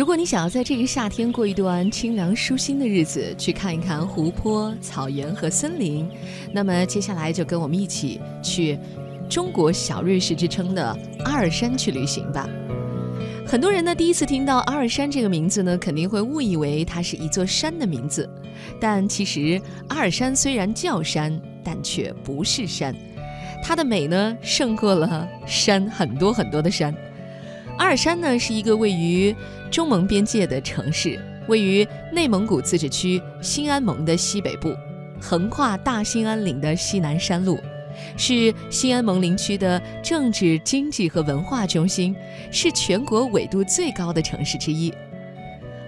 如果你想要在这个夏天过一段清凉舒心的日子，去看一看湖泊、草原和森林，那么接下来就跟我们一起去中国小瑞士之称的阿尔山去旅行吧。很多人呢第一次听到阿尔山这个名字呢，肯定会误以为它是一座山的名字，但其实阿尔山虽然叫山，但却不是山，它的美呢胜过了山很多很多的山。阿尔山呢是一个位于中蒙边界的城市，位于内蒙古自治区兴安盟的西北部，横跨大兴安岭的西南山路，是兴安盟林区的政治、经济和文化中心，是全国纬度最高的城市之一。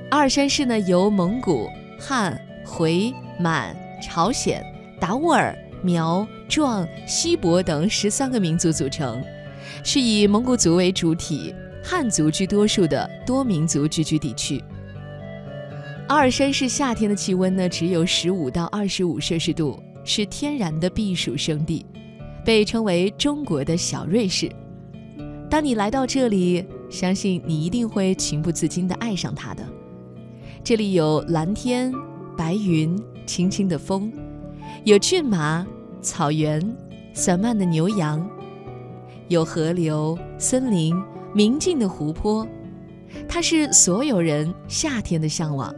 阿尔山市呢由蒙古、汉、回、满、朝鲜、达斡尔、苗、壮、锡伯等十三个民族组成，是以蒙古族为主体。汉族居多数的多民族聚居地区。阿尔山市夏天的气温呢，只有十五到二十五摄氏度，是天然的避暑胜地，被称为中国的小瑞士。当你来到这里，相信你一定会情不自禁地爱上它的。这里有蓝天、白云、轻轻的风，有骏马、草原、散漫的牛羊，有河流、森林。明净的湖泊，它是所有人夏天的向往。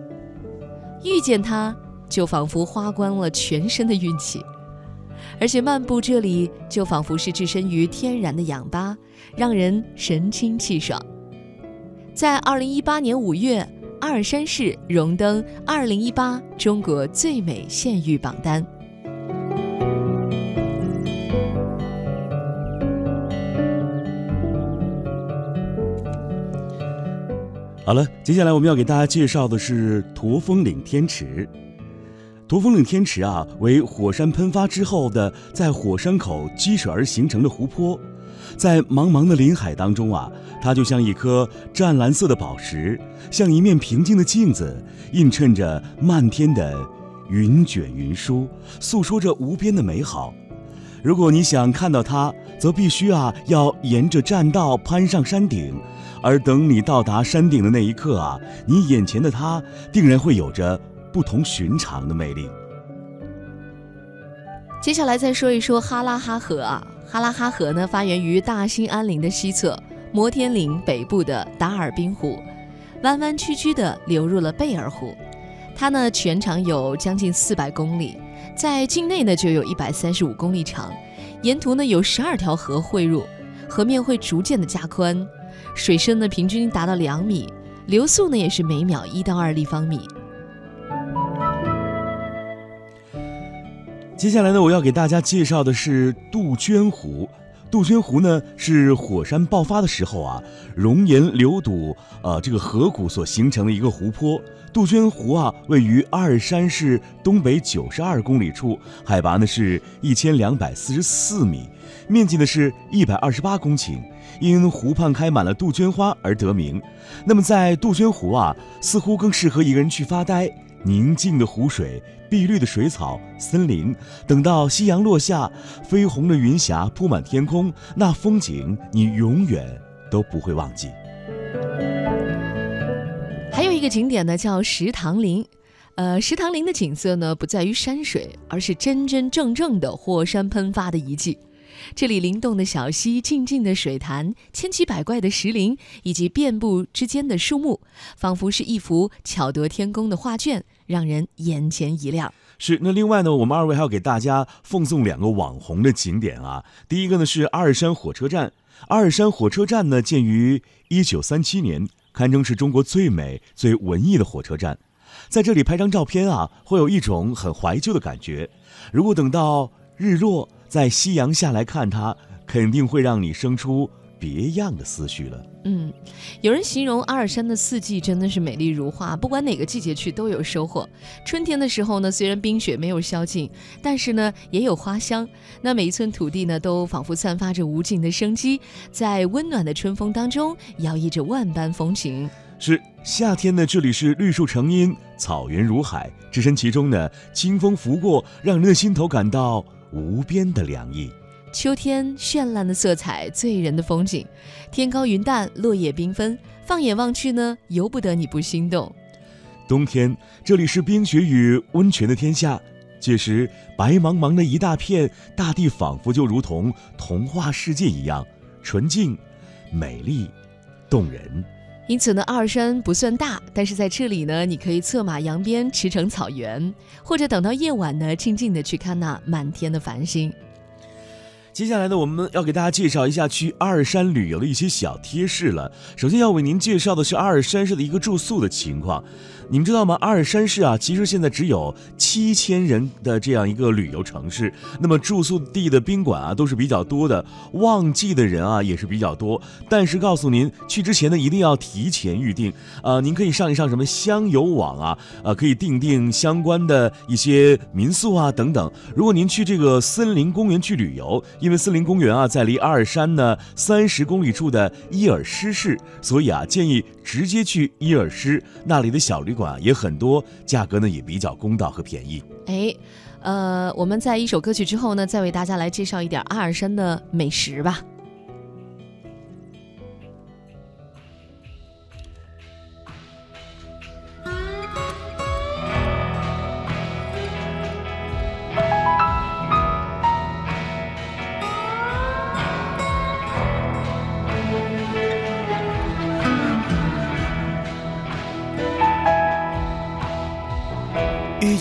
遇见它，就仿佛花光了全身的运气，而且漫步这里，就仿佛是置身于天然的氧吧，让人神清气爽。在二零一八年五月，阿尔山市荣登二零一八中国最美县域榜单。好了，接下来我们要给大家介绍的是驼峰岭天池。驼峰岭天池啊，为火山喷发之后的在火山口积水而形成的湖泊，在茫茫的林海当中啊，它就像一颗湛蓝色的宝石，像一面平静的镜子，映衬着漫天的云卷云舒，诉说着无边的美好。如果你想看到它，则必须啊，要沿着栈道攀上山顶。而等你到达山顶的那一刻啊，你眼前的它定然会有着不同寻常的魅力。接下来再说一说哈拉哈河啊，哈拉哈河呢发源于大兴安岭的西侧，摩天岭北部的达尔滨湖，弯弯曲曲地流入了贝尔湖。它呢全长有将近四百公里，在境内呢就有一百三十五公里长，沿途呢有十二条河汇入，河面会逐渐的加宽。水深呢平均达到两米，流速呢也是每秒一到二立方米。接下来呢，我要给大家介绍的是杜鹃湖。杜鹃湖呢是火山爆发的时候啊，熔岩流堵呃这个河谷所形成的一个湖泊。杜鹃湖啊位于阿尔山市东北九十二公里处，海拔呢是一千两百四十四米，面积呢是一百二十八公顷。因湖畔开满了杜鹃花而得名。那么在杜鹃湖啊，似乎更适合一个人去发呆。宁静的湖水、碧绿的水草、森林，等到夕阳落下，绯红的云霞铺满天空，那风景你永远都不会忘记。还有一个景点呢，叫石塘林。呃，石塘林的景色呢，不在于山水，而是真真正正的火山喷发的遗迹。这里灵动的小溪、静静的水潭、千奇百怪的石林，以及遍布之间的树木，仿佛是一幅巧夺天工的画卷，让人眼前一亮。是，那另外呢，我们二位还要给大家奉送两个网红的景点啊。第一个呢是阿尔山火车站，阿尔山火车站呢建于一九三七年，堪称是中国最美、最文艺的火车站。在这里拍张照片啊，会有一种很怀旧的感觉。如果等到日落。在夕阳下来看它，肯定会让你生出别样的思绪了。嗯，有人形容阿尔山的四季真的是美丽如画，不管哪个季节去都有收获。春天的时候呢，虽然冰雪没有消尽，但是呢也有花香。那每一寸土地呢，都仿佛散发着无尽的生机，在温暖的春风当中摇曳着万般风情。是夏天呢，这里是绿树成荫，草原如海，置身其中呢，清风拂过，让人的心头感到。无边的凉意，秋天绚烂的色彩，醉人的风景，天高云淡，落叶缤纷，放眼望去呢，由不得你不心动。冬天，这里是冰雪与温泉的天下。届时，白茫茫的一大片，大地仿佛就如同童话世界一样纯净、美丽、动人。因此呢，阿尔山不算大，但是在这里呢，你可以策马扬鞭驰骋草原，或者等到夜晚呢，静静的去看那满天的繁星。接下来呢，我们要给大家介绍一下去阿尔山旅游的一些小贴士了。首先要为您介绍的是阿尔山市的一个住宿的情况。你们知道吗？阿尔山市啊，其实现在只有七千人的这样一个旅游城市。那么住宿地的宾馆啊，都是比较多的，旺季的人啊也是比较多。但是告诉您，去之前呢，一定要提前预定啊。您可以上一上什么香游网啊，呃，可以订订相关的一些民宿啊等等。如果您去这个森林公园去旅游，因为森林公园啊在离阿尔山呢三十公里处的伊尔施市，所以啊建议直接去伊尔施那里的小旅。馆也很多，价格呢也比较公道和便宜。哎，呃，我们在一首歌曲之后呢，再为大家来介绍一点阿尔山的美食吧。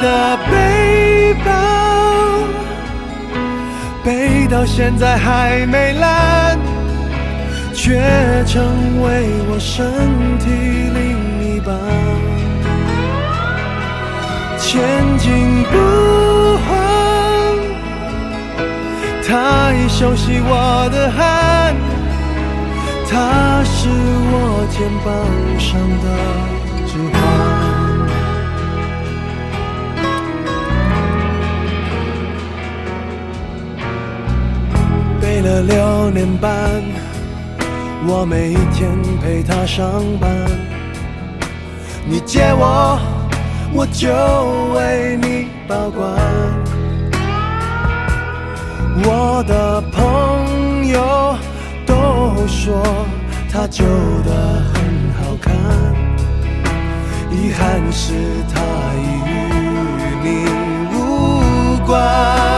的背包背到现在还没烂，却成为我身体另一半。前进不慌，它已熟悉我的汗，它是我肩膀上的了六年半，我每天陪他上班。你借我，我就为你保管。我的朋友都说他旧的很好看，遗憾是他已与你无关。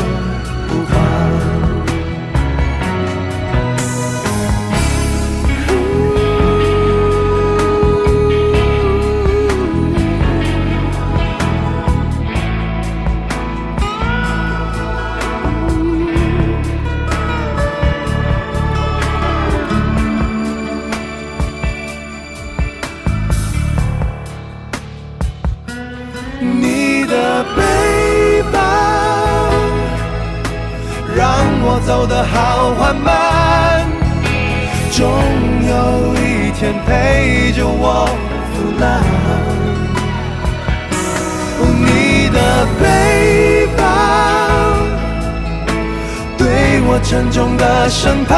天陪着我腐烂。你的背包对我沉重的审判，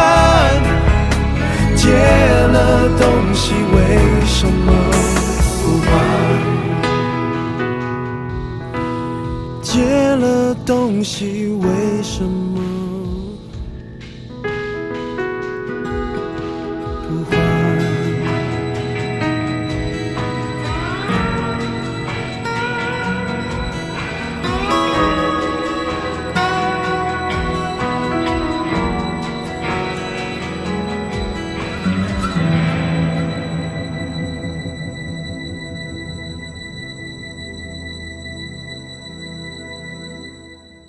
借了东西为什么不还？借了东西为什么？